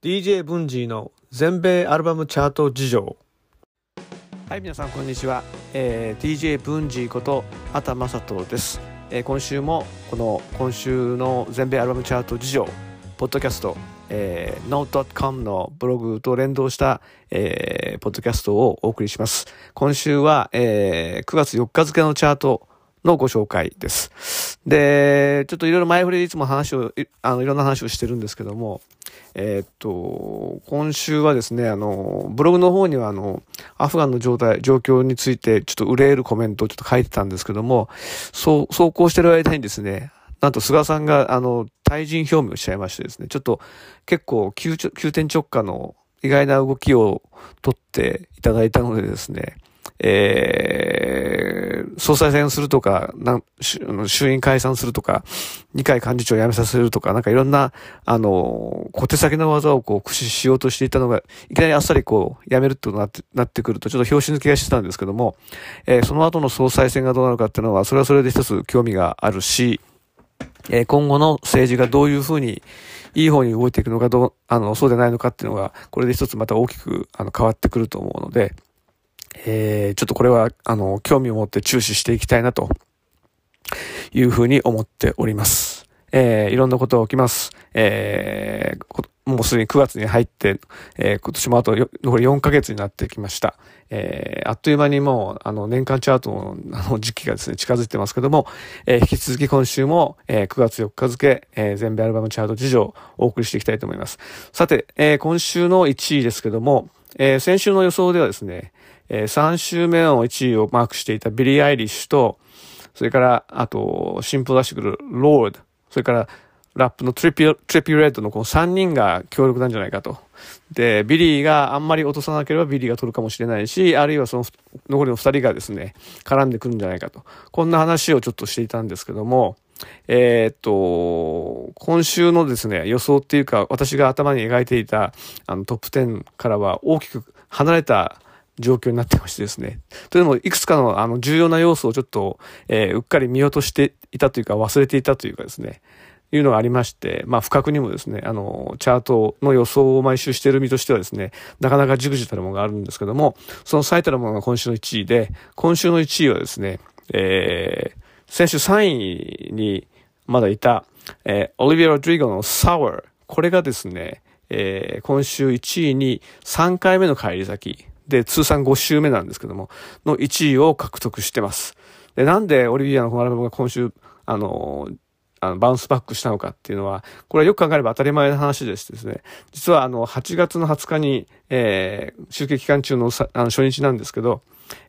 DJ ブンジーの全米アルバムチャート事情。はい皆さんこんにちは、えー、DJ ブンジーこと畑正人です、えー、今週もこの今週の全米アルバムチャート事情ポッドキャスト、えー、note.com のブログと連動した、えー、ポッドキャストをお送りします。今週は、えー、9月4日付のチャートのご紹介です。で、ちょっといろいろ前振りでいつも話を、あの、いろんな話をしてるんですけども、えー、っと、今週はですね、あの、ブログの方にはあの、アフガンの状態、状況についてちょっと憂えるコメントをちょっと書いてたんですけども、そう、走行してる間にですね、なんと菅さんがあの、退陣表明をしちゃいましてですね、ちょっと結構急急転直下の意外な動きを取っていただいたのでですね、えー、総裁選するとか、な衆院解散するとか、二階幹事長辞めさせるとか、なんかいろんな、あの、小手先の技をこう駆使しようとしていたのが、いきなりあっさりこう、辞めるってなって、なってくると、ちょっと拍子抜けがしてたんですけども、えー、その後の総裁選がどうなるかっていうのは、それはそれで一つ興味があるし、えー、今後の政治がどういうふうに、いい方に動いていくのか、どう、あの、そうでないのかっていうのが、これで一つまた大きく、あの、変わってくると思うので、えー、ちょっとこれは、あの、興味を持って注視していきたいなというふうに思っております。えー、いろんなことが起きます。えー、もうすでに9月に入って、えー、今年もあと残り4ヶ月になってきました。えー、あっという間にもう、あの、年間チャートのあの時期がですね、近づいてますけども、えー、引き続き今週も、えー、9月4日付、えー、全米アルバムチャート事情をお送りしていきたいと思います。さて、えー、今週の1位ですけども、えー、先週の予想ではですね、えー、3週目の1位をマークしていたビリー・アイリッシュと、それから、あと、新譜出してくるロード、それから、ラップのトリピュ、トリピュレッドのこの3人が強力なんじゃないかと。で、ビリーがあんまり落とさなければビリーが取るかもしれないし、あるいはその残りの2人がですね、絡んでくるんじゃないかと。こんな話をちょっとしていたんですけども、えー、っと、今週のですね、予想っていうか、私が頭に描いていたあのトップ10からは大きく離れた状況になってましてですね。というのも、いくつかのあの重要な要素をちょっと、えー、うっかり見落としていたというか、忘れていたというかですね、いうのがありまして、まあ、不覚にもですね、あの、チャートの予想を毎週している身としてはですね、なかなかじくじたるものがあるんですけども、その最たるものが今週の1位で、今週の1位はですね、えー、先週3位にまだいた、えー、オリビア・ロドリゴのサワー。これがですね、えー、今週1位に3回目の返り咲き。で、通算5週目なんですけども、の1位を獲得してます。で、なんでオリビアのこのアルバムが今週、あの、あの、バウンスバックしたのかっていうのは、これはよく考えれば当たり前の話でしてですね、実はあの、8月の20日に、えー、集計期間中のさあの初日なんですけど、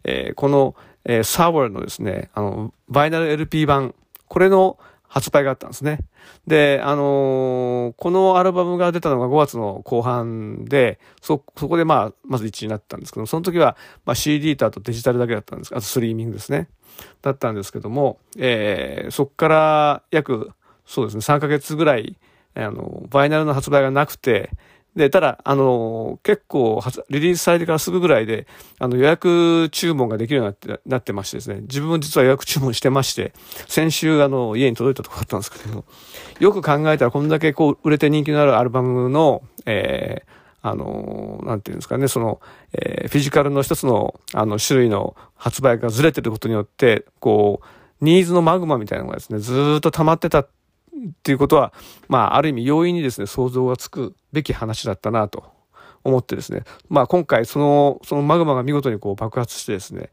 えー、この、えー、サワーのですね、あの、バイナル LP 版、これの発売があったんですね。で、あのー、このアルバムが出たのが5月の後半で、そ、そこでまあ、まず1位になったんですけど、その時は、まあ CD とあとデジタルだけだったんですあとストリーミングですね。だったんですけども、えー、そっから約、そうですね、3ヶ月ぐらい、あの、バイナルの発売がなくて、で、ただ、あの、結構、リリースされてからすぐぐらいで、あの、予約注文ができるようになって、なってましてですね、自分も実は予約注文してまして、先週、あの、家に届いたとこだったんですけどよく考えたら、こんだけこう、売れて人気のあるアルバムの、えー、あの、なんていうんですかね、その、えー、フィジカルの一つの、あの、種類の発売がずれてることによって、こう、ニーズのマグマみたいなのがですね、ずっと溜まってたっていうことは、まあ、ある意味容易にですね、想像がつくべき話だったなと思ってですね、まあ今回その、そのマグマが見事にこう爆発してですね、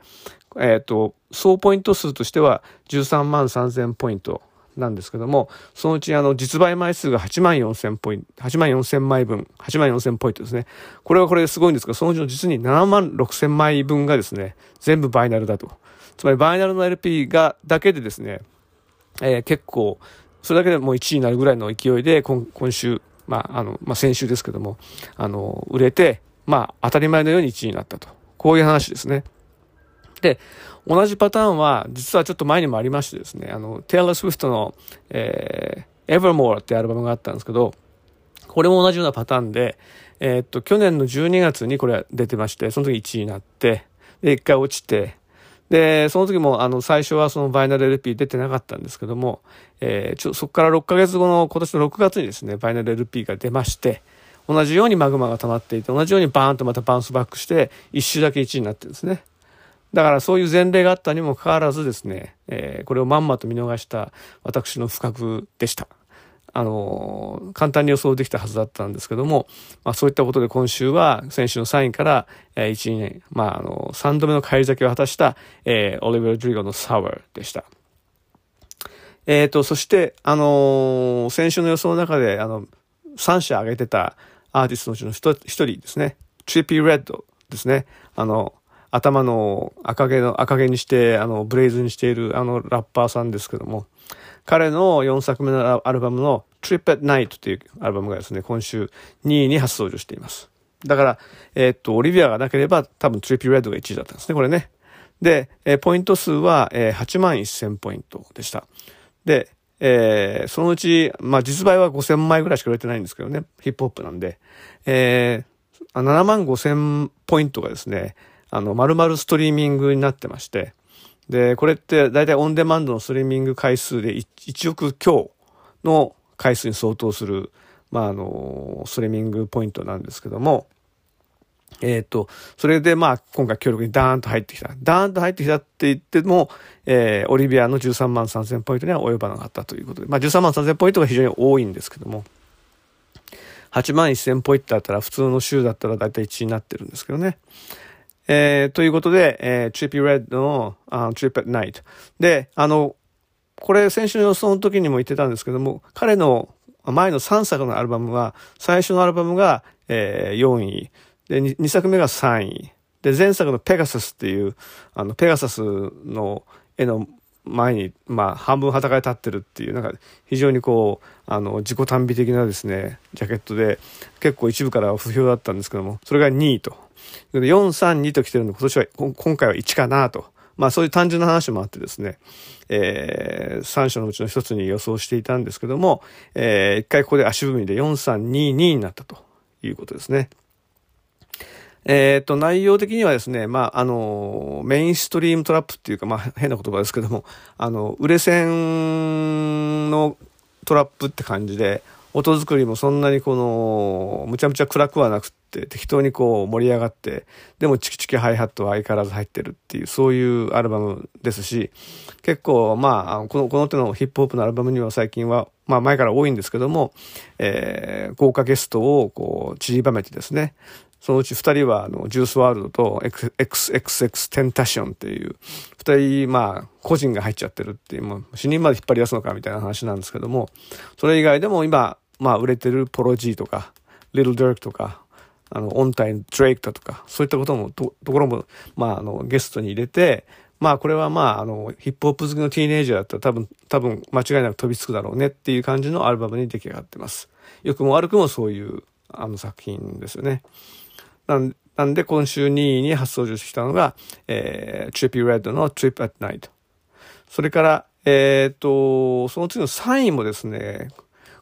えっ、ー、と、総ポイント数としては13万3000ポイントなんですけども、そのうちあの実売枚数が8万4000ポイント、8万4000枚分、8万4000ポイントですね。これはこれすごいんですが、そのうちの実に7万6000枚分がですね、全部バイナルだと。つまりバイナルの LP が、だけでですね、えー、結構それだけでもう1位になるぐらいの勢いで、今週、まあ、あの、まあ、先週ですけども、あの、売れて、まあ、当たり前のように1位になったと。こういう話ですね。で、同じパターンは、実はちょっと前にもありましてですね、あの、テイラー・スウィフトの、えー、Evermore ってアルバムがあったんですけど、これも同じようなパターンで、えー、っと、去年の12月にこれ出てまして、その時1位になって、で、1回落ちて、で、その時も、あの、最初はそのバイナル LP 出てなかったんですけども、えー、ちょ、そこから6ヶ月後の今年の6月にですね、バイナル LP が出まして、同じようにマグマが溜まっていて、同じようにバーンとまたバウンスバックして、一周だけ1位になってるんですね。だからそういう前例があったにもかかわらずですね、えー、これをまんまと見逃した私の不覚でした。あの、簡単に予想できたはずだったんですけども、まあそういったことで今週は先週の3位から、えー、1、年、まああの、3度目の返り咲きを果たした、えー、オリベル・ドリゴのサワーでした。えっ、ー、と、そして、あのー、先週の予想の中で、あの、3社挙げてたアーティストのうちの一人ですね、トリピー・レッドですね。あの、頭の赤毛の、赤毛にして、あの、ブレイズにしているあのラッパーさんですけども、彼の4作目のアルバムの Trip at Night というアルバムがですね、今週2位に初登場しています。だから、えー、っと、オリビアがなければ多分 Trippy Red が1位だったんですね、これね。で、えー、ポイント数は、えー、8万1000ポイントでした。で、えー、そのうち、まあ実売は5000枚ぐらいしか売れてないんですけどね、ヒップホップなんで、えー、7万5000ポイントがですね、あの、丸々ストリーミングになってまして、で、これって大体オンデマンドのストリーミング回数で 1, 1億強の回数に相当する、まあ、あの、ストリーミングポイントなんですけども、えっ、ー、と、それでまあ今回強力にダーンと入ってきた。ダーンと入ってきたって言っても、えー、オリビアの13万3000ポイントには及ばなかったということで、まあ13万3000ポイントが非常に多いんですけども、8万1000ポイントだったら普通の週だったら大体1位になってるんですけどね。えー、ということで、えー、Trippy Red の、uh, Trip at Night。で、あの、これ先週の予想の時にも言ってたんですけども、彼の前の3作のアルバムは、最初のアルバムが、えー、4位。で2、2作目が3位。で、前作のペガサスっていう、あの、ペガサスの絵の前に、まあ、半分裸で立ってるっていう、なんか、非常にこう、あの、自己短美的なですね、ジャケットで、結構一部からは不評だったんですけども、それが2位と。4、3、2と来てるんで、今年は、今回は1かなと。まあそういう単純な話もあってですね、えー、3社のうちの一つに予想していたんですけども、えー、一回ここで足踏みで4322になったということですね。えっ、ー、と、内容的にはですね、まあ、あの、メインストリームトラップっていうか、まあ、変な言葉ですけども、あの、売れ線のトラップって感じで、音作りもそんなにこの、むちゃむちゃ暗くはなくて、適当にこう盛り上がって、でもチキチキハイハットは相変わらず入ってるっていう、そういうアルバムですし、結構まあ、この、この手のヒップホップのアルバムには最近は、まあ前から多いんですけども、えー、豪華ゲストをこう散りばめてですね、そのうち二人は、あの、ジュースワールドと XXX テンタションっていう、二人、まあ、個人が入っちゃってるっていう、もう死人まで引っ張り出すのかみたいな話なんですけども、それ以外でも今、まあ、売れてるポロジーとか、リル・ダークとか、あの、オンタイン・ドレイクだとか、そういったことも、と、ところも、まあ、あの、ゲストに入れて、まあ、これはまあ、あの、ヒップホップ好きのティーネイジャーだったら多分、多分、間違いなく飛びつくだろうねっていう感じのアルバムに出来上がってます。良くも悪くもそういう、あの作品ですよね。なんなんで、今週2位に初登場してきたのが、えー、Trippy Red の Trip at Night。それから、えっ、ー、と、その次の3位もですね、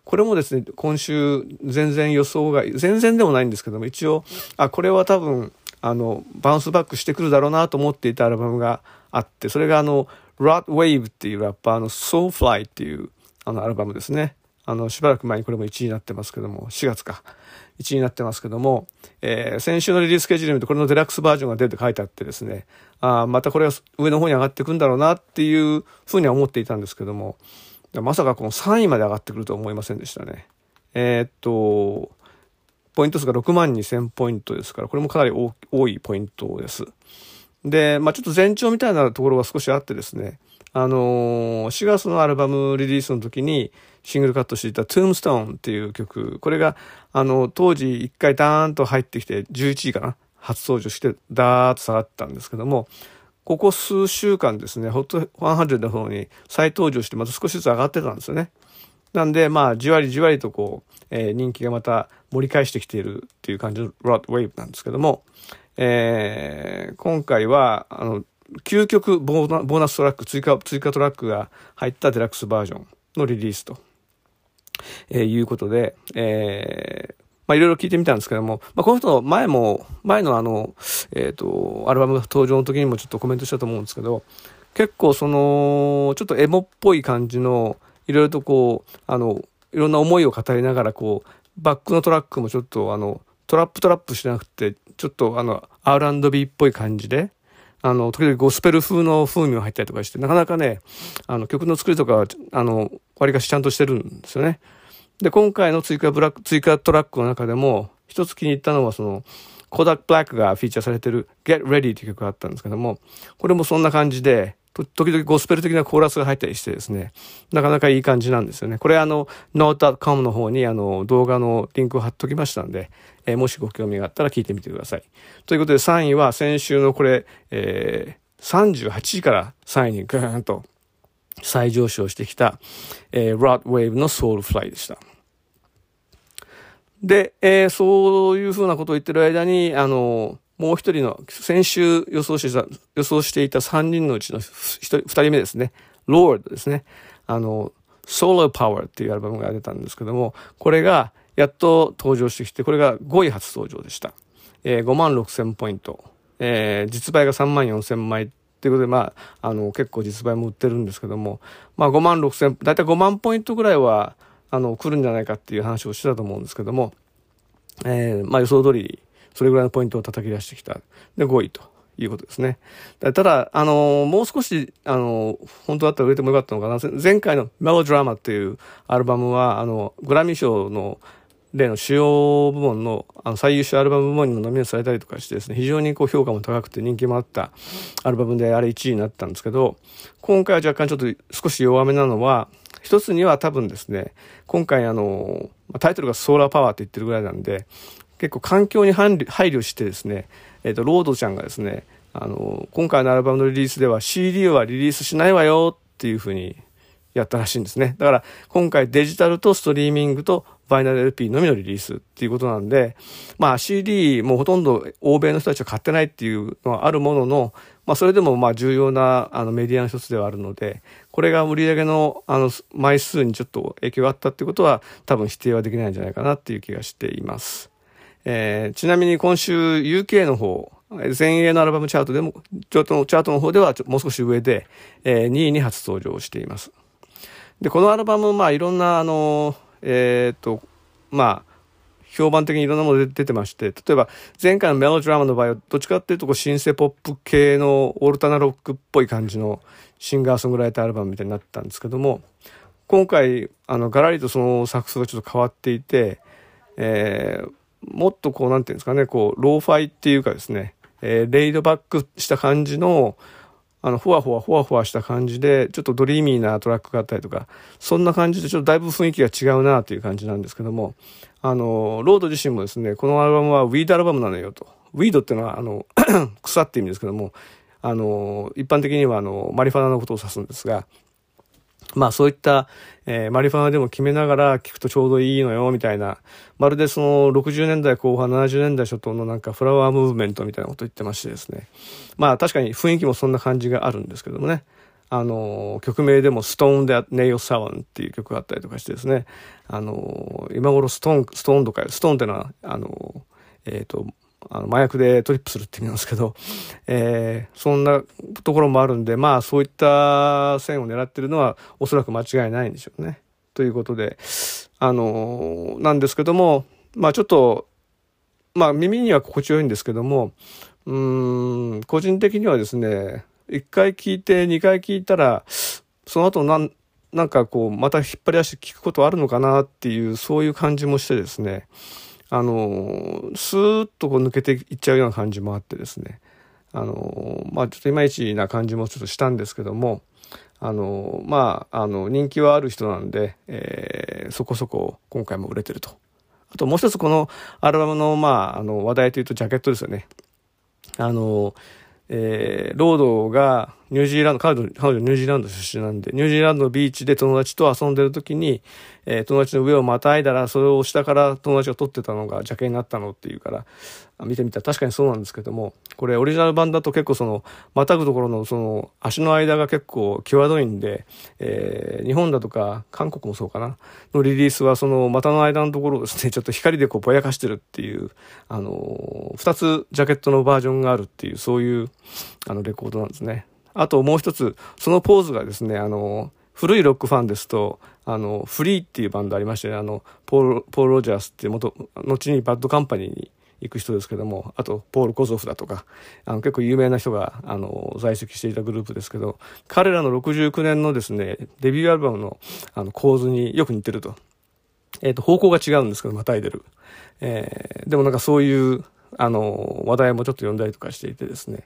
これもですね、今週全然予想が、全然でもないんですけども、一応、あ、これは多分、あの、バウンスバックしてくるだろうなと思っていたアルバムがあって、それがあの、Rot Wave っていうラッパーの Soulfly っていうあのアルバムですね。あの、しばらく前にこれも1位になってますけども、4月か。1位になってますけども、えー、先週のリリーススケジュール見るとこれのデラックスバージョンが出るって書いてあってですね、あまたこれは上の方に上がっていくんだろうなっていうふうには思っていたんですけども、まさかこの3位まで上がってくるとは思いませんでしたね。えー、っと、ポイント数が6万2000ポイントですから、これもかなり多いポイントです。で、まあちょっと前兆みたいなところが少しあってですね、あのー、4月のアルバムリリースの時にシングルカットしていた Tombstone っていう曲、これが、あの、当時一回ダーンと入ってきて11位かな？初登場してダーッと下がったんですけども、ここ数週間ですね、ホット100の方に再登場してまた少しずつ上がってたんですよね。なんで、まあ、じわりじわりとこう、えー、人気がまた盛り返してきているっていう感じのロットウェイブなんですけども、えー、今回は、あの、究極ボーナストラック、追加、追加トラックが入ったデラックスバージョンのリリースと、えー、いうことで、えー、まあいろいろ聞いてみたんですけども、まあこの人の前も、前のあの、えっ、ー、と、アルバム登場の時にもちょっとコメントしたと思うんですけど、結構その、ちょっとエモっぽい感じの、いろいろとこう、あの、いろんな思いを語りながらこう、バックのトラックもちょっとあの、トラップトラップしなくて、ちょっとあの、R&B っぽい感じで、あの、時々ゴスペル風の風味が入ったりとかして、なかなかね、あの、曲の作りとか、あの、割かしちゃんとしてるんですよね。で、今回の追加ブラック、追加トラックの中でも、一つ気に入ったのは、その、コダック・ブラックがフィーチャーされてる Get Ready っていう曲があったんですけども、これもそんな感じで、時々ゴスペル的なコーラスが入ったりしてですね、なかなかいい感じなんですよね。これあの、note.com の方にあの、動画のリンクを貼っときましたんで、えー、もしご興味があったら聞いてみてください。ということで3位は先週のこれ、えー、38位から3位にグーンと再上昇してきた、えー、Rod Wave の Soulfly でした。で、えー、そういうふうなことを言ってる間に、あの、もう一人の、先週予想してた、予想していた3人のうちの一人、二人目ですね。Lord ですね。あの、Solar Power っていうアルバムが出たんですけども、これがやっと登場してきて、これが5位初登場でした。えー、5万6千ポイント。えー、実売が3万4千枚ということで、まあ、あの、結構実売も売ってるんですけども、まあ5万6千、だいたい5万ポイントぐらいは、あの、来るんじゃないかっていう話をしてたと思うんですけども、えー、まあ予想通り、それぐらいのポイントを叩き出してきた。で、5位ということですね。ただ、あの、もう少し、あの、本当だったら売れてもよかったのかな。前回のメロドラマっていうアルバムは、あの、グラミー賞の例の主要部門のあの最優秀アルバム部門にもノミネートされたりとかしてですね、非常にこう評価も高くて人気もあったアルバムであれ1位になったんですけど、今回は若干ちょっと少し弱めなのは、一つには多分ですね、今回あの、タイトルがソーラーパワーって言ってるぐらいなんで、結構環境に配慮してですね、えっ、ー、と、ロードちゃんがですね、あの、今回のアルバムのリリースでは CD はリリースしないわよっていうふうにやったらしいんですね。だから今回デジタルとストリーミングとバイナル LP のみのリリースっていうことなんで、まあ CD もほとんど欧米の人たちは買ってないっていうのはあるものの、まあそれでもまあ重要なあのメディアの一つではあるので、これが売り上げのあの枚数にちょっと影響があったってことは多分否定はできないんじゃないかなっていう気がしています。えー、ちなみに今週 UK の方、前衛のアルバムチャートでも、チャートチャートの方ではもう少し上で、えー、2位に初登場しています。で、このアルバム、まあいろんな、あの、えー、っと、まあ、評判的にいろんなもので出てまして、例えば前回のメロドラマの場合は、どっちかっていうとこうシンセポップ系のオルタナロックっぽい感じのシンガーソングライターアルバムみたいになったんですけども、今回、あの、ガラリとそのサウンドがちょっと変わっていて、えー、もっとこう、なんていうんですかね、こう、ローファイっていうかですね、えー、レイドバックした感じの、あの、ふわふわふわふわした感じで、ちょっとドリーミーなトラックがあったりとか、そんな感じでちょっとだいぶ雰囲気が違うなという感じなんですけども、あの、ロード自身もですね、このアルバムは weed album なのよと。 weed っていうのは、あの、草って意味ですけども、あの、一般的にはあの、マリファナのことを指すんですが、まあそういった、えー、マリファナでも決めながら聞くとちょうどいいのよ、みたいな。まるでその60年代後半、70年代初頭のなんかフラワームーブメントみたいなこと言ってましてですね。まあ確かに雰囲気もそんな感じがあるんですけどもね。あの、曲名でもストーンでネイオサワンっていう曲があったりとかしてですね。あの、今頃ストーン、ストーンとか、ストーンってのは、あの、えっ、ー、と、あの麻薬でトリップするって意味なんですけど、えー、そんなところもあるんで、まあそういった線を狙ってるのはおそらく間違いないんでしょうね。ということで、あのー、なんですけども、まあちょっと、まあ耳には心地よいんですけども、うん、個人的にはですね、一回聞いて二回聞いたら、その後なん、なんかこう、また引っ張り出して聞くことあるのかなっていう、そういう感じもしてですね、あの、スーッとこう抜けていっちゃうような感じもあってですね、あの、まあちょっといまいちな感じもちょっとしたんですけども、あの、まあ、あの、人気はある人なんで、えー、そこそこ今回も売れてると。あともう一つこのアルバムの、まあ、あの、話題というとジャケットですよね。あの、えー、ロードがニュージーランド、彼女、彼女ニュージーランド出身なんで、ニュージーランドのビーチで友達と遊んでる時に、えー、友達の上をまたいだら、それを下から友達が撮ってたのが邪気になったのっていうから、見てみたら確かにそうなんですけども、これオリジナル版だと結構その、またぐところのその、足の間が結構際どいんで、えー、日本だとか、韓国もそうかな、のリリースはその、股の間のところをですね、ちょっと光でこうぼやかしてるっていう、あの二つジャケットのバージョンがあるっていう、そういう、あの、レコードなんですね。あともう一つ、そのポーズがですね、あの、古いロックファンですと、あの、フリーっていうバンドありましたね。あの、ポール、ポール・ロジャースって元、後にバッドカンパニーに行く人ですけども、あと、ポール・コゾフだとか、あの、結構有名な人が、あの、在籍していたグループですけど、彼らの69年のですね、デビューアルバムの、あの、構図によく似てると。えっ、ー、と、方向が違うんですけど、またいでる。えー、でもなんかそういう、あの、話題もちょっと読んだりとかしていてですね。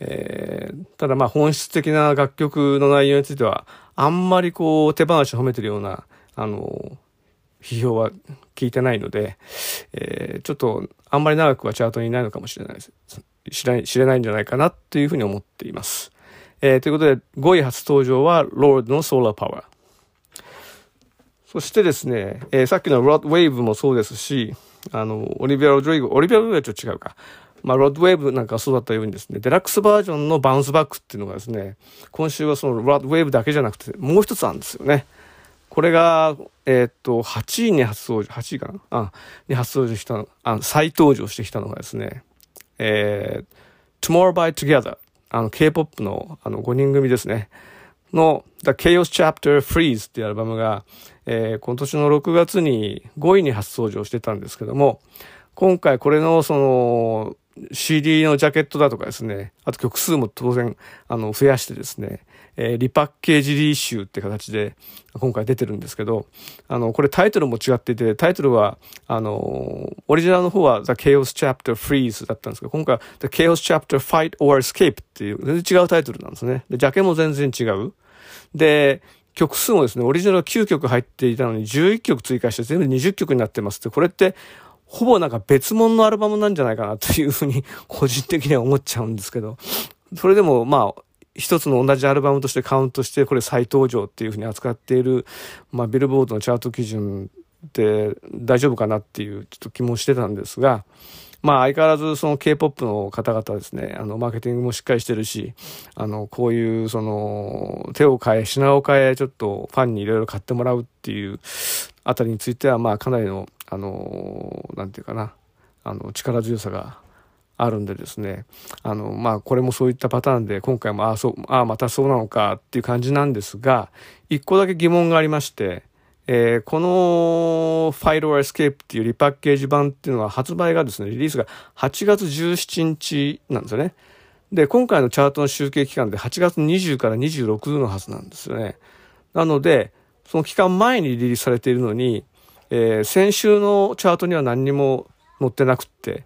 えー、ただまあ本質的な楽曲の内容については、あんまりこう手放し褒めてるような、あの、批評は聞いてないので、えー、ちょっとあんまり長くはチャートにいないのかもしれないです。知れ知れないんじゃないかなっていうふうに思っています。えー、ということで、5位初登場は、ロードのソーラーパワー。そしてですね、えー、さっきのロッドウェーブもそうですし、あの、オリビア・ロドリゴ、オリビア・ロドリゴはちょっと違うか。まあ、ロッドウェーブなんかそうだったようにですね、デラックスバージョンのバウンスバックっていうのがですね、今週はそのロッドウェーブだけじゃなくて、もう一つあるんですよね。これが、えー、っと、8位に初登場、8位かな？あ、に初登場した、あ再登場してきたのがですね、えー、Tomorrow by Together、あの、K-POP の、あの、5人組ですね、の、The Chaos Chapter Freeze っていうアルバムが、えー、今年の6月に5位に初登場してたんですけども、今回これのその CD のジャケットだとかですね、あと曲数も当然あの増やしてですね、えー、リパッケージリーシューって形で今回出てるんですけど、あの、これタイトルも違っていて、タイトルは、あの、オリジナルの方は The Chaos Chapter Freeze だったんですけど、今回は The Chaos Chapter Fight or Escape っていう全然違うタイトルなんですね。で、ジャケも全然違う。で、曲数もですね、オリジナルは9曲入っていたのに11曲追加して全部20曲になってますって、これってほぼなんか別物のアルバムなんじゃないかなというふうに個人的には思っちゃうんですけど、それでもまあ、一つの同じアルバムとしてカウントして、これ再登場っていうふうに扱っている、まあ、ビルボードのチャート基準って大丈夫かなっていうちょっと気もしてたんですが、まあ相変わらずその K-POP の方々ですね、あの、マーケティングもしっかりしてるし、あの、こういうその、手を変え、品を変え、ちょっとファンにいろいろ買ってもらうっていうあたりについては、まあかなりの、あの、なんていうかな、あの、力強さがあるんでですね、あの、まあ、これもそういったパターンで、今回も、ああ、そう、ああ、またそうなのかっていう感じなんですが、一個だけ疑問がありまして、えー、この Fight or Escape っていうリパッケージ版っていうのは発売がですね、リリースが8月17日なんですよね。で、今回のチャートの集計期間で8月20から26のはずなんですよね。なので、その期間前にリリースされているのに、えー、先週のチャートには何にも載ってなくって、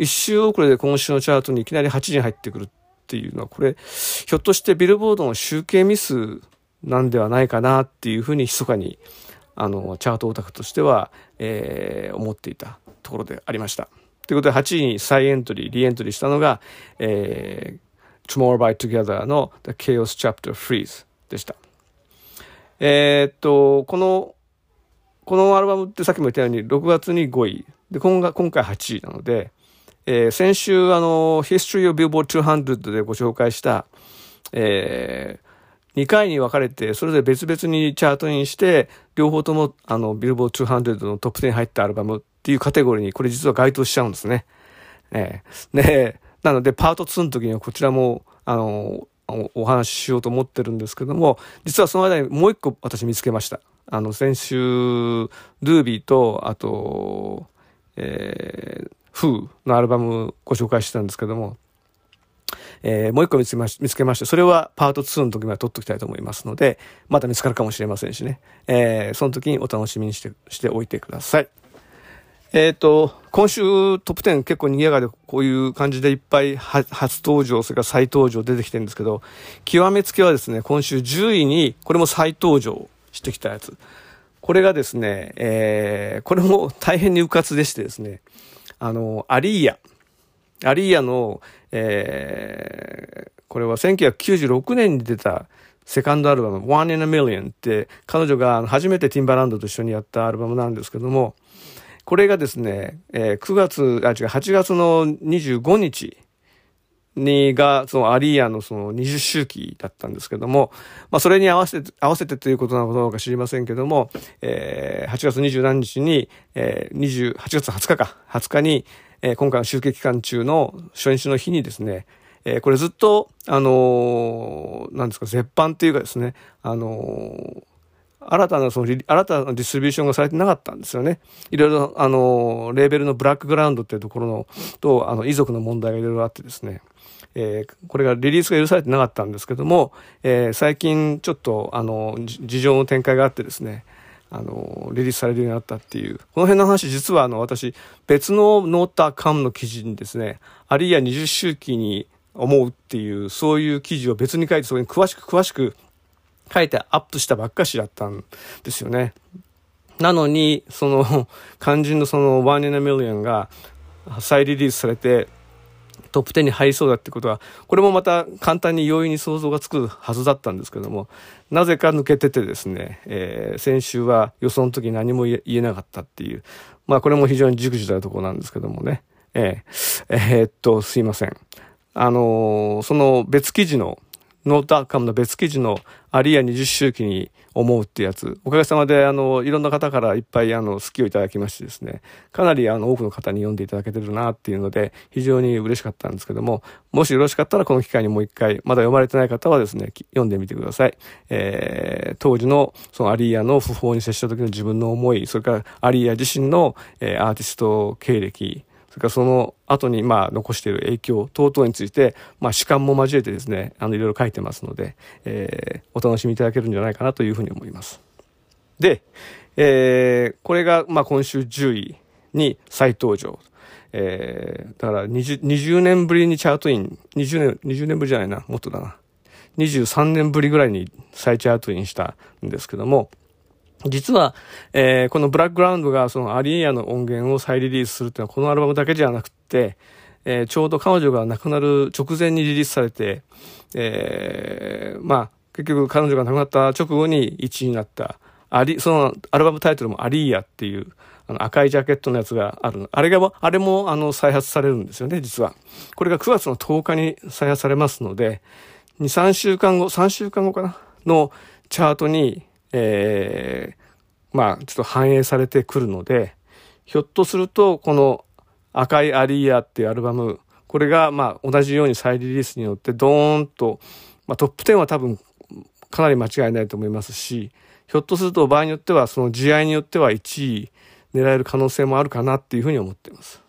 一周遅れで今週のチャートにいきなり8時に入ってくるっていうのは、これ、ひょっとしてビルボードの集計ミスなんではないかなっていうふうに密かに、あの、チャートオタクとしては、えー、思っていたところでありました。ということで、8位に再エントリー、リエントリーしたのが、えー、Tomorrow by Together の The Chaos Chapter Freeze でした。えー、っと、このこのアルバムってさっきも言ったように6月に5位。で、今が今回8位なので、えー、先週あの、History of Billboard 200でご紹介した、えー、2回に分かれて、それぞれ別々にチャートインして、両方ともあの、ビルボード200のトップ10に入ったアルバムっていうカテゴリーにこれ実は該当しちゃうんですね。えー、で、なのでパート2の時にはこちらも、あの、お話ししようと思ってるんですけども、実はその間にもう一個私見つけました。あの、先週、ルービーと、あと、えー、フーのアルバムご紹介してたんですけども、えー、もう一個見つけまし見つけまして、それはパート2の時まで撮っておきたいと思いますので、また見つかるかもしれませんしね。えー、その時にお楽しみにして、しておいてください。えっ、ー、と、今週トップ10結構賑やかでこういう感じでいっぱい初登場、それから再登場出てきてるんですけど、極めつけはですね、今週10位にこれも再登場してきたやつ。これがですね、えー、これも大変に迂闊でしてですね、あの、アリーヤ。アリーヤの、えー、これは1996年に出たセカンドアルバム、One in a Million って、彼女が初めてティンバランドと一緒にやったアルバムなんですけども、これがですね、えー、9月、あ、違う、8月の25日にが、そのアリーヤのその20周期だったんですけども、まあそれに合わせて、合わせてということなのか知りませんけども、えー、8月27日に、えー、20、8月20日か、20日に、えー、今回の集計期間中の初日の日にですね、えー、これずっと、あのー、なんですか、絶版っていうかですね、あのー、新たなその、新たなディストリビューションがされてなかったんですよね。いろいろ、あの、レーベルのブラックグラウンドっていうところの、と、あの、遺族の問題がいろいろあってですね、えー、これがリリースが許されてなかったんですけども、えー、最近ちょっと、あの、事情の展開があってですね、あの、リリースされるようになったっていう。この辺の話、実はあの、私、別のノータカムの記事にですね、あるいは20周期に思うっていう、そういう記事を別に書いて、そこに詳しく詳しく書いてアップしたばっかしだったんですよね。なのに、その、肝心のその、One in a Million が再リリースされて、トップ10に入りそうだってことは、これもまた簡単に容易に想像がつくはずだったんですけども、なぜか抜けててですね、えー、先週は予想の時何も言えなかったっていう、まあこれも非常に熟知なところなんですけどもね、えー、えー、っと、すいません。あのその別記事のノーターカムの別記事のアリア20周期に思うってやつ、おかげさまで、あの、いろんな方からいっぱい、あの、好きをいただきましてですね、かなり、あの、多くの方に読んでいただけてるなっていうので、非常に嬉しかったんですけども、もしよろしかったら、この機会にもう一回、まだ読まれてない方はですね、読んでみてください。えー、当時の、そのアリアの不法に接した時の自分の思い、それからアリア自身の、えー、アーティスト経歴、それからその後にまあ残している影響等々について、まあ主観も交えてですね、あのいろいろ書いてますので、えー、お楽しみいただけるんじゃないかなというふうに思います。で、えー、これがまあ今週10位に再登場。えー、だから 20, 20年ぶりにチャートイン、20年、20年ぶりじゃないな、もっとだな。23年ぶりぐらいに再チャートインしたんですけども、実は、えー、このブラックグラウンドがそのアリエアの音源を再リリースするっていうのはこのアルバムだけじゃなくて、えー、ちょうど彼女が亡くなる直前にリリースされて、えー、まあ、結局彼女が亡くなった直後に1位になった、アリ、そのアルバムタイトルもアリーヤっていう、あの赤いジャケットのやつがある。あれが、あれもあの再発されるんですよね、実は。これが9月の10日に再発されますので、2、3週間後、3週間後かな？のチャートに、えー、まあ、ちょっと反映されてくるので、ひょっとすると、この赤いアリーヤっていうアルバム、これが、まあ、同じように再リリースによって、ドーンと、まあ、トップ10は多分、かなり間違いないと思いますし、ひょっとすると場合によっては、その試合によっては1位狙える可能性もあるかなっていうふうに思っています。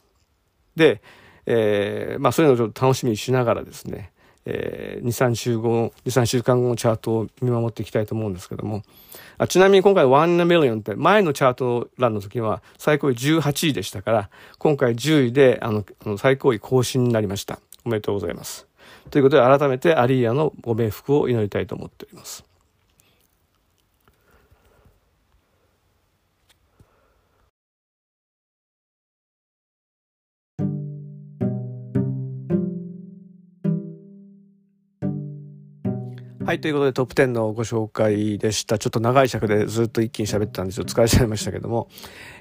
で、えー、まあそういうのをちょっと楽しみにしながらですね、えー、2、3週後、2、3週間後のチャートを見守っていきたいと思うんですけども、あちなみに今回 One in a Million って前のチャート欄の時は最高位18位でしたから、今回10位であの最高位更新になりました。おめでとうございます。ということで改めてアリーヤのご冥福を祈りたいと思っております。はい、ということでトップ10のご紹介でした。ちょっと長い尺でずっと一気に喋ってたんでちょっと疲れちゃいましたけども。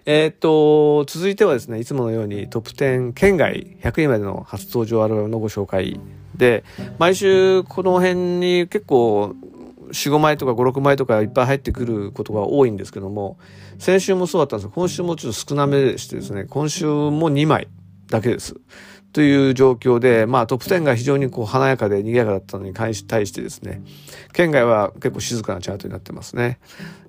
えー、っと、続いてはですね、いつものようにトップ10県外100位までの初登場アルバムのご紹介で、毎週この辺に結構4、5枚とか5、6枚とかいっぱい入ってくることが多いんですけども、先週もそうだったんですが、今週もちょっと少なめでしてですね、今週も2枚だけです。という状況で、まあトップ10が非常にこう華やかで賑やかだったのに対してですね、県外は結構静かなチャートになってますね。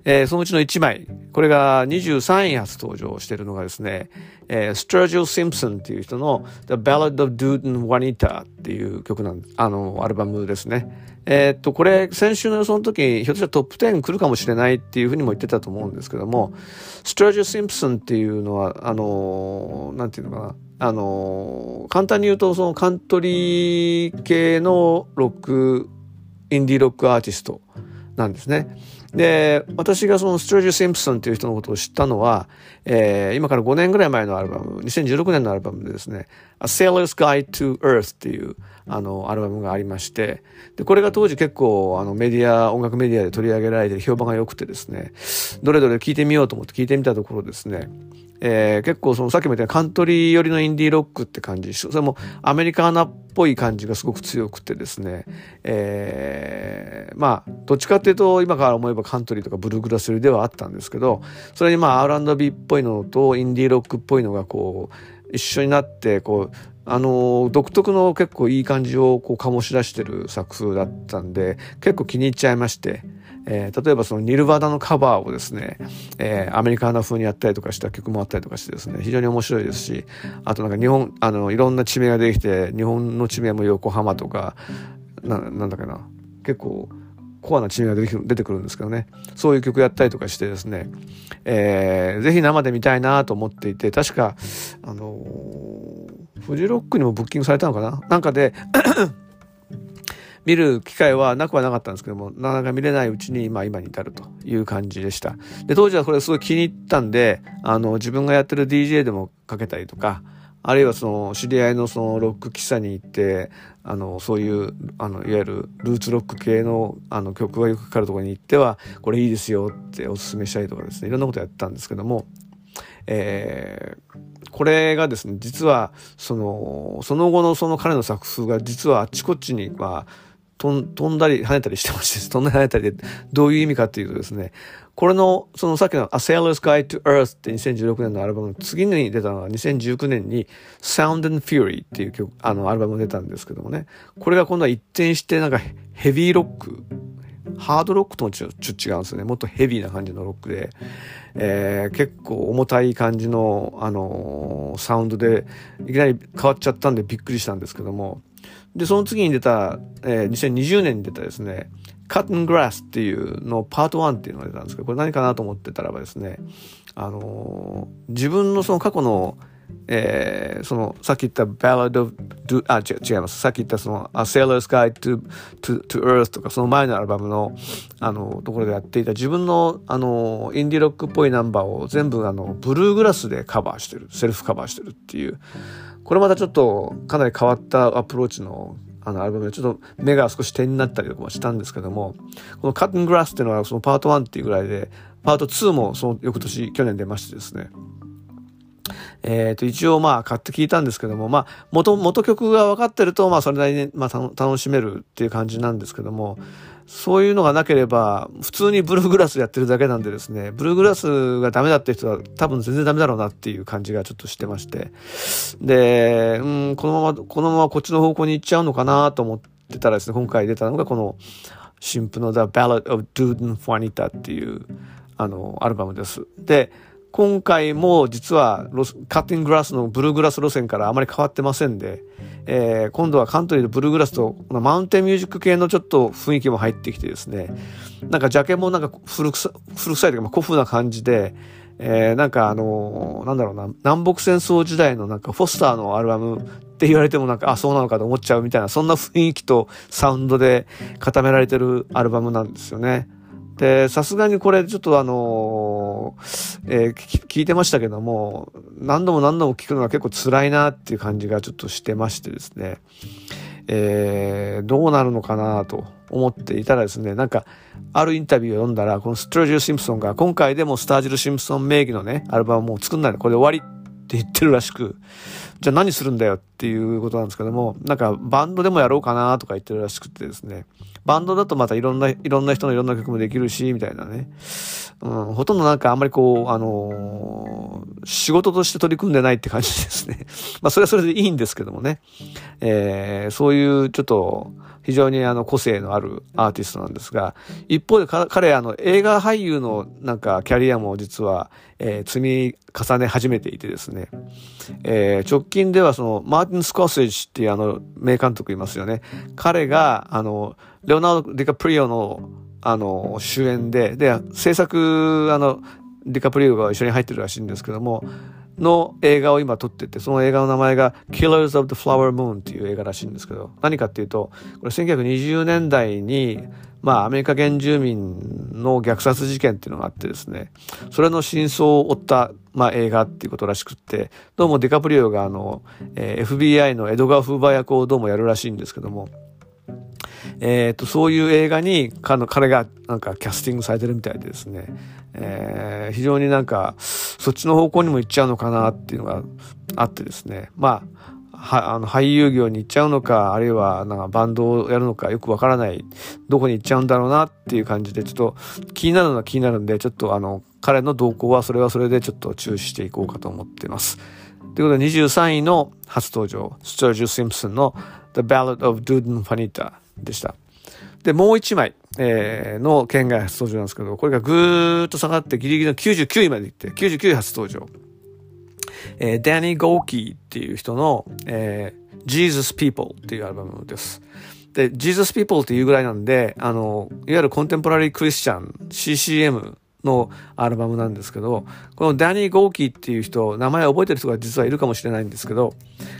えー、そのうちの1枚、これが23位初登場しているのがですね、えー、ストラジオ・シンプソンっていう人の The Ballad of Dude and Juanita っていう曲なん、あの、アルバムですね。えー、っと、これ、先週の予想の時、ひょっとしたらトップ10来るかもしれないっていうふうにも言ってたと思うんですけども、ストラジオ・シンプソンっていうのは、あの、なんていうのかな、あの、簡単に言うと、そのカントリー系のロック、インディーロックアーティストなんですね。で、私がそのストレージ・シンプソンという人のことを知ったのは、えー、今から5年ぐらい前のアルバム、2016年のアルバムでですね、A Sailor's Guide to Earth っていうあのアルバムがありまして、で、これが当時結構あのメディア、音楽メディアで取り上げられて評判が良くてですね、どれどれ聞いてみようと思って聞いてみたところですね、えー、結構そのさっきも言ったカントリー寄りのインディーロックって感じ、それもアメリカーナっぽい感じがすごく強くてですね、えー、まあ、どっちかっていうと今から思えばカントリーとかブルーグラス寄りではあったんですけど、それにまあ R&B っぽいのとインディーロックっぽいのがこう、一緒になってこうあの独特の結構いい感じをこう醸し出してる作風だったんで結構気に入っちゃいまして、えー、例えばそのニルバダのカバーをですね、えー、アメリカの風にやったりとかした曲もあったりとかしてですね非常に面白いですしあとなんか日本あのいろんな地名ができて日本の地名も横浜とかななんだっけな結構コアなチームが出て出てくるんですけどね。そういう曲やったりとかしてですね、えー、ぜひ生で見たいなと思っていて確かあのー、フジロックにもブッキングされたのかな？なんかで見る機会はなくはなかったんですけどもなかなか見れないうちに、まあ、今に至るという感じでした。で当時はこれすごい気に入ったんであの自分がやってる DJ でもかけたりとかあるいはその知り合いのそのロック喫茶に行ってあのそういうあのいわゆるルーツロック系のあの曲がよくかかるところに行ってはこれいいですよっておすすめしたりとかですねいろんなことやったんですけども、えー、これがですね実はそのその後のその彼の作風が実はあっちこっちにまあ飛んだり跳ねたりしてまして飛んだり跳ねたりでどういう意味かっていうとですねこれの、そのさっきの A Sailor's Guide to Earth って2016年のアルバムの次に出たのが2019年に Sound and Fury っていう曲、あのアルバムが出たんですけどもね。これが今度は一転してなんかヘビーロック、ハードロックともちょっと違うんですよね。もっとヘビーな感じのロックで、えー、結構重たい感じの、あのー、サウンドでいきなり変わっちゃったんでびっくりしたんですけども。で、その次に出た、えー、2020年に出たですね、カットングラスっていうのパート1っていうのが出たんですけど、これ何かなと思ってたらばですね、あのー、自分のその過去の、えー、その、さっき言った Ballad of, Do, あ、違違います。さっき言ったその A Sailor's Guide to, to, to Earth とか、その前のアルバムの、あの、ところでやっていた自分の、あの、インディロックっぽいナンバーを全部、あの、ブルーグラスでカバーしてる、セルフカバーしてるっていう、これまたちょっとかなり変わったアプローチのあのアルバムでちょっと目が少し点になったりとかもしたんですけども、このカッテングラスっていうのはそのパート1っていうぐらいで、パート2もその翌年、去年出ましてですね。えっ、ー、と、一応まあ買って聞いたんですけども、まあ元、元曲が分かってると、まあそれなりに、まあ楽しめるっていう感じなんですけども、そういうのがなければ、普通にブルーグラスやってるだけなんでですね、ブルーグラスがダメだって人は多分全然ダメだろうなっていう感じがちょっとしてまして。で、うん、このまま、このままこっちの方向に行っちゃうのかなと思ってたらですね、今回出たのがこの、新譜の The Ballad of Dude and Juanita っていう、あの、アルバムです。で、今回も実はカッティンググラスのブルーグラス路線からあまり変わってませんで、えー、今度はカントリーのブルーグラスとマウンテンミュージック系のちょっと雰囲気も入ってきてですね、なんかジャケもなんか古臭いというか、ま、古風な感じで、えー、なんかあのー、なんだろうな、南北戦争時代のなんかフォスターのアルバムって言われてもなんか、あ、そうなのかと思っちゃうみたいな、そんな雰囲気とサウンドで固められてるアルバムなんですよね。で、さすがにこれちょっとあのー、えー、聞いてましたけども、何度も何度も聞くのが結構辛いなっていう感じがちょっとしてましてですね、えー、どうなるのかなと思っていたらですね、なんか、あるインタビューを読んだら、このストラジル・シンプソンが今回でもスタージル・シンプソン名義のね、アルバムもう作んないの、これで終わりって言ってるらしく、じゃあ何するんだよっていうことなんですけども、なんかバンドでもやろうかなとか言ってるらしくてですね、バンドだとまたいろんな、いろんな人のいろんな曲もできるし、みたいなね。うん、ほとんどなんかあんまりこう、あのー、仕事として取り組んでないって感じですね。まあそれはそれでいいんですけどもね。えー、そういうちょっと、非常にあの個性のあるアーティストなんですが、一方で彼あの映画俳優のなんかキャリアも実は、えー、積み重ね始めていてですね、えー、直近ではそのマーティン・スコーセージっていうあの名監督いますよね。彼があのレオナルド・ディカプリオの、あの、主演で、で、制作、あの、ディカプリオが一緒に入ってるらしいんですけども、の映画を今撮ってて、その映画の名前が Killers of the Flower Moon っていう映画らしいんですけど、何かっていうと、これ1920年代に、まあアメリカ原住民の虐殺事件っていうのがあってですね、それの真相を追った、まあ映画っていうことらしくって、どうもディカプリオがあの、えー、FBI のエドガー・フーバー役をどうもやるらしいんですけども、えっ、と、そういう映画に彼がなんかキャスティングされてるみたいでですね、えー、非常になんかそっちの方向にも行っちゃうのかなっていうのがあってですね、まあ、あの、俳優業に行っちゃうのか、あるいは、なんかバンドをやるのかよくわからない、どこに行っちゃうんだろうなっていう感じで、ちょっと気になるのは気になるんで、ちょっとあの、彼の動向はそれはそれでちょっと注視していこうかと思っています。ということで23位の初登場、スチョージュ・シンプソンの The Ballad of Duden Fanita でした。で、もう1枚、えー、の県外初登場なんですけど、これがぐーっと下がってギリギリの99位まで行って、99位初登場。えー、ダニー・ゴーキーっていう人の、えー、Jesus People っていうアルバムです。で、Jesus People っていうぐらいなんで、あの、いわゆるコンテンポラリークリスチャン、CCM のアルバムなんですけど、このダニー・ゴーキーっていう人、名前覚えてる人が実はいるかもしれないんですけど、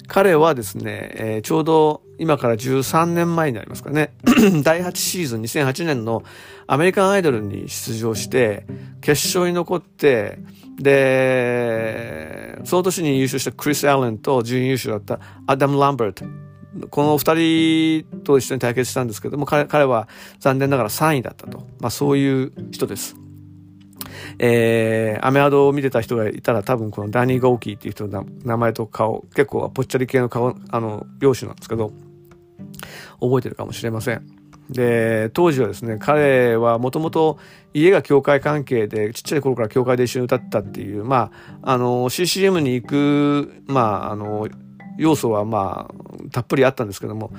彼はですね、えー、ちょうど今から13年前になりますかね、第8シーズン2008年のアメリカンアイドルに出場して、決勝に残って、で、その年に優勝したクリス・アレンと準優勝だったアダム・ランバート。この二人と一緒に対決したんですけども、彼彼は残念ながら3位だったと。まあそういう人です。えー、アメアドを見てた人がいたら多分このダニー・ゴーキーっていう人の名前と顔、結構ぽっちゃり系の顔、あの、容姿なんですけど、覚えてるかもしれません。で、当時はですね、彼はもともと家が教会関係で、ちっちゃい頃から教会で一緒に歌ったっていう、まあ、あの、CCM に行く、まあ、あの、要素はまあ、たっぷりあったんですけども、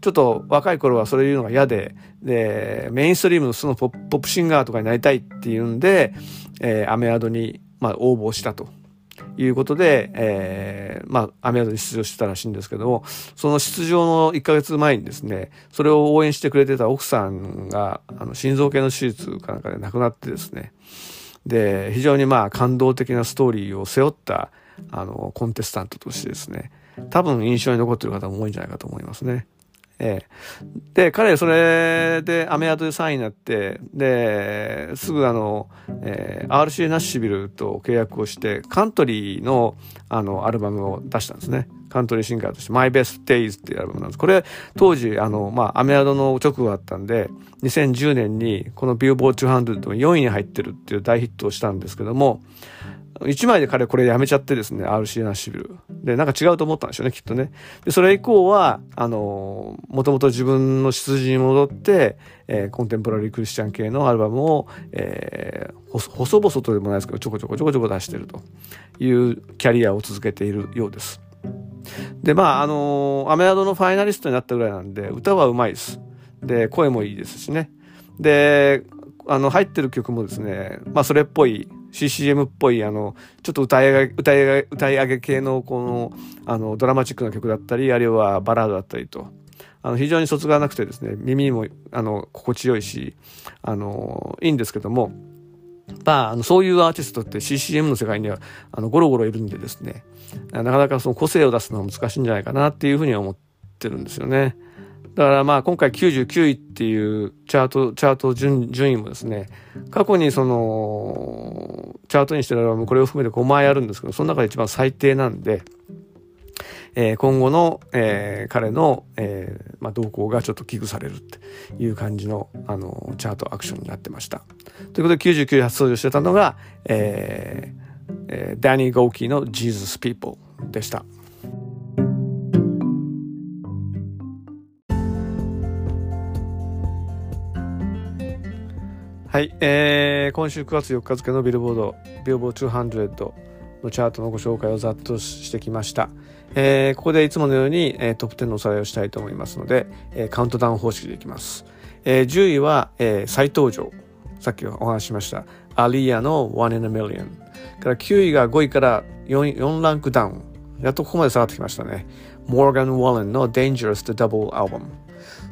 ちょっと若い頃はそれ言うのが嫌で、で、メインストリームのそのポップシンガーとかになりたいっていうんで、えー、アメアドに、まあ、応募したということで、えー、まあ、アメアドに出場してたらしいんですけども、その出場の1ヶ月前にですね、それを応援してくれてた奥さんが、あの、心臓系の手術かなんかで亡くなってですね、で、非常にまあ、感動的なストーリーを背負った、あの、コンテスタントとしてですね、多分印象に残ってる方も多いんじゃないかと思いますね。ええ。で、彼、それで、アメアドで3位になって、で、すぐあの、えー、RC ナッシュビルと契約をして、カントリーの、あの、アルバムを出したんですね。カントリーシンガーとして、My Best Days っていうアルバムなんです。これ、当時、あの、まあ、アメアドの直後だったんで、2010年に、このビルボー200の4位に入ってるっていう大ヒットをしたんですけども、1枚で彼これやめちゃってですね、RC ナッシュビル。で、なんか違うと思ったんでしょうね、きっとね。で、それ以降は、あの、もともと自分の出自に戻って、えー、コンテンポラリークリスチャン系のアルバムを、えー、細々とでもないですけど、ちょこちょこちょこちょこ出してるというキャリアを続けているようです。で、まあ、あのアメアドのファイナリストになったぐらいなんで、歌はうまいです。で、声もいいですしね。で、あの、入ってる曲もですね、まあ、それっぽい CCM っぽい、あの、ちょっと歌い上げ、歌い上げ、歌い上げ系の、この、あの、ドラマチックな曲だったり、あるいはバラードだったりと、あの、非常に卒がなくてですね、耳にも、あの、心地よいし、あの、いいんですけども、まあ、あの、そういうアーティストって CCM の世界には、あの、ゴロゴロいるんでですね、なかなかその個性を出すのは難しいんじゃないかなっていうふうには思ってるんですよね。だからまあ今回99位っていうチャート、チャート順順位もですね、過去にその、チャートにしてるアルバムこれを含めて5枚あるんですけど、その中で一番最低なんで、えー、今後の、えー、彼の、えーまあ、動向がちょっと危惧されるっていう感じの、あの、チャートアクションになってました。ということで99位初登場してたのが、えーえー、ダニー・ゴーキーの Jesus People でした。はい、えー、今週9月4日付のビルボード、ビルボード200のチャートのご紹介をざっとしてきました。えー、ここでいつものように、えー、トップ10のおさらいをしたいと思いますので、えー、カウントダウン方式でいきます。えー、10位は、えー、再登場。さっきお話ししました。アリアの One in a Million。から9位が5位から 4, 4ランクダウン。やっとここまで下がってきましたね。Morgan Wallen の Dangerous the Double Album。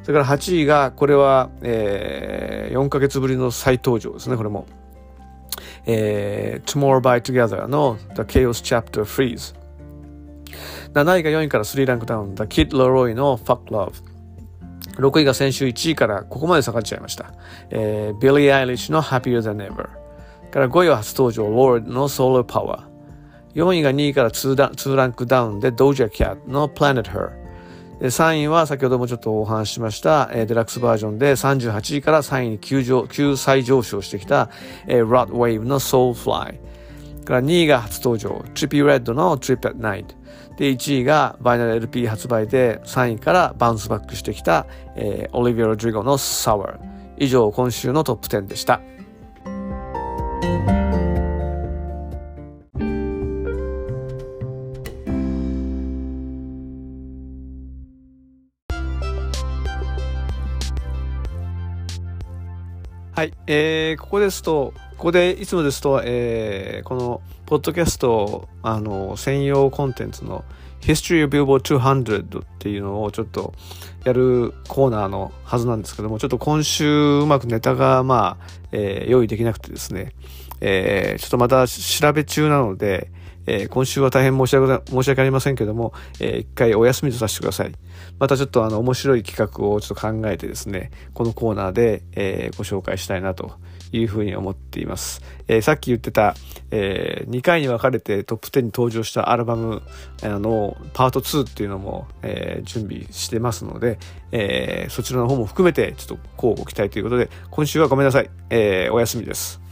それから8位が、これは、えー、4ヶ月ぶりの再登場ですね、これも。えー、Tomorrow by Together の The Chaos Chapter Freeze。7位が4位から3ランクダウン、The Kid Leroy の Fuck Love。6位が先週1位からここまで下がっちゃいました。えー、Billie Eilish の Happier Than Ever。から5位は初登場、Lord の Solar Power。4位が2位から 2, 2ランクダウンで Doja Cat の Planet Her。3位は先ほどもちょっとお話ししました、え、デラックスバージョンで38位から3位に急上急再上昇してきた、えー、Rod Wave の Soulfly。から2位が初登場、Trippy Red の Trip at Night。で、1位がバイナル LP 発売で3位からバウンスバックしてきた、えー、オリビア・ロドリゴの Sour。以上、今週のトップ10でした。はい、えー、ここですと、ここでいつもですと、えー、このポッドキャストあの専用コンテンツの History of Billboard 200っていうのをちょっとやるコーナーのはずなんですけども、ちょっと今週うまくネタがまあ、えー、用意できなくてですね、えー、ちょっとまた調べ中なので、えー、今週は大変申し訳申し訳ありませんけども、えー、一回お休みとさせてください。またちょっとあの面白い企画をちょっと考えてですね、このコーナーで、えー、ご紹介したいなというふうに思っています。えー、さっき言ってた、えー、2回に分かれてトップ10に登場したアルバムのパート2っていうのも、えー、準備してますので、えー、そちらの方も含めてちょっとこうご期待ということで、今週はごめんなさい。えー、お休みです。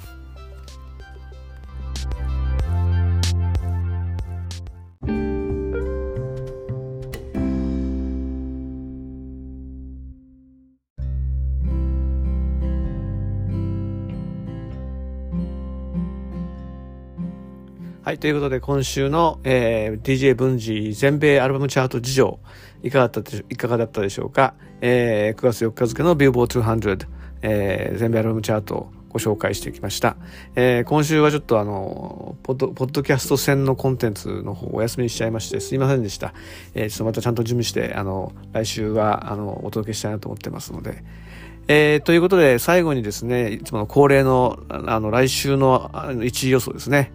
はい、ということで今週の、えー、DJ 文治全米アルバムチャート事情いかがだったでいかがだったでしょうか、えー、9月4日付の Billboard 200、えー、全米アルバムチャートをご紹介してきました。えー、今週はちょっとあのポッド、ポッドキャスト戦のコンテンツの方お休みにしちゃいましてすいませんでした。えー、ちょっとまたちゃんと準備して、あの、来週はあのお届けしたいなと思ってますので、えー、ということで、最後にですね、いつもの恒例の、あの、来週の1位予想ですね。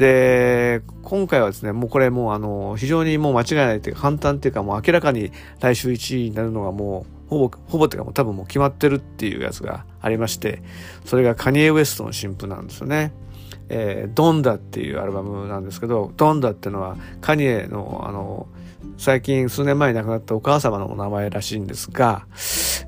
で、今回はですね、もうこれもうあの、非常にもう間違いないっていうか簡単っていうかもう明らかに来週1位になるのがもう、ほぼ、ほぼっていうかもう多分もう決まってるっていうやつがありまして、それがカニエ・ウエストの新譜なんですよね。えー、ドンダっていうアルバムなんですけど、ドンダっていうのはカニエのあの、最近数年前に亡くなったお母様のお名前らしいんですが、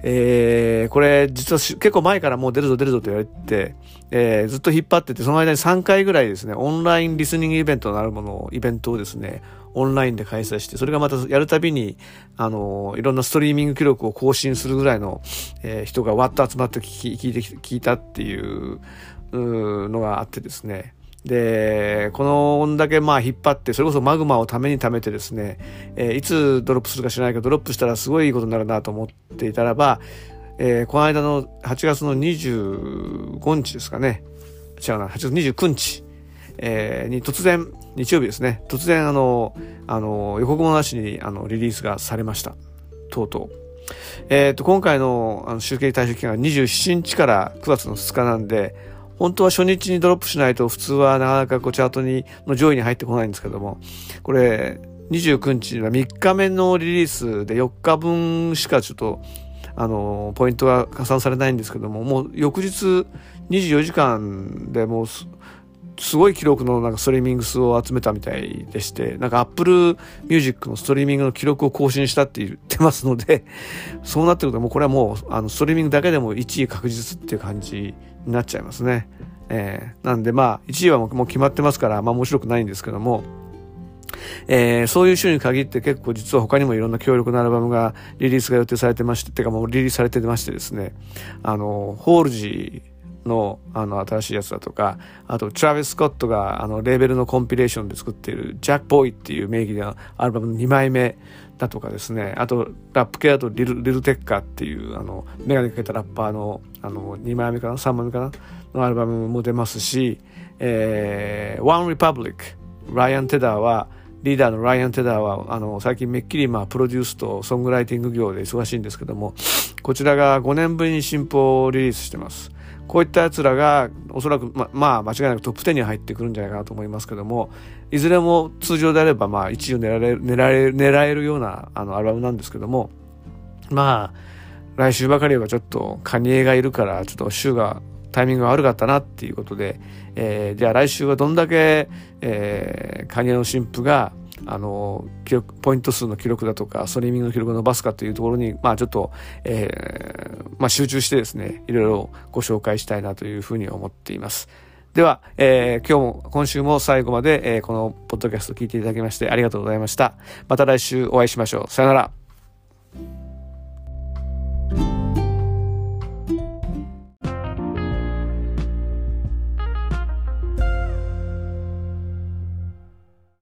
えー、これ実は結構前からもう出るぞ出るぞと言われて、えー、ずっと引っ張ってて、その間に3回ぐらいですね、オンラインリスニングイベントとなるものを、イベントをですね、オンラインで開催して、それがまたやるたびに、あの、いろんなストリーミング記録を更新するぐらいの、えー、人がわっと集まって聞き聞いて聞いたっていうのがあってですね、で、このだけまあ引っ張って、それこそマグマをために貯めてですね、えー、いつドロップするか知らないけど、ドロップしたらすごいいいことになるなと思っていたらば、えー、この間の8月の25日ですかね、違うな、8月29日、えー、に突然、日曜日ですね、突然あの、あの、予告もなしにあのリリースがされました。とうとう。えっ、と、今回のあの集計対象期間が27日から9月の2日なんで、本当は初日にドロップしないと普通はなかなかこうチャートにの上位に入ってこないんですけども、これ29日は3日目のリリースで4日分しかちょっとあのポイントが加算されないんですけども、もう翌日24時間でもうすごい記録のなんかストリーミング数を集めたみたいでして、なんか Apple Music のストリーミングの記録を更新したって言ってますので、そうなってくるともうこれはもうあのストリーミングだけでも1位確実っていう感じになっちゃいますね。えー、なんでまあ1位はもう決まってますからあ面白くないんですけども、えー、そういう週に限って結構実は他にもいろんな強力なアルバムがリリースが予定されてまして、てかもうリリースされてましてですね、あの、ホールジーのあの新しいやつだとか、あとトラビス・スコットがあのレーベルのコンピレーションで作っているジャック・ボーイっていう名義のアルバムの2枚目だとかですね、あとラップ系だとリルリルテッカーっていうあのメガネかけたラッパーのあの2枚目かな ?3 枚目かな？のアルバムも出ますし、えー、One Republic、ライアン・テダーはリーダーのライアン・テダーは、あの、最近めっきり、まあ、プロデュースとソングライティング業で忙しいんですけども、こちらが5年ぶりに新譜をリリースしてます。こういった奴らが、おそらく、ま、まあ、間違いなくトップ10に入ってくるんじゃないかなと思いますけども、いずれも通常であれば、まあ、1位を狙える、狙える、狙えるような、あの、アルバムなんですけども、まあ、来週ばかりはちょっと、カニエがいるから、ちょっと週がタイミングが悪かったなっていうことで、えー、じゃあ来週はどんだけ、えー、カニエの新婦が、あの、記録、ポイント数の記録だとか、ストリーミングの記録を伸ばすかというところに、まあちょっと、えー、まあ集中してですね、いろいろご紹介したいなというふうに思っています。では、えー、今日も、今週も最後まで、えー、このポッドキャスト聞いていただきましてありがとうございました。また来週お会いしましょう。さよなら。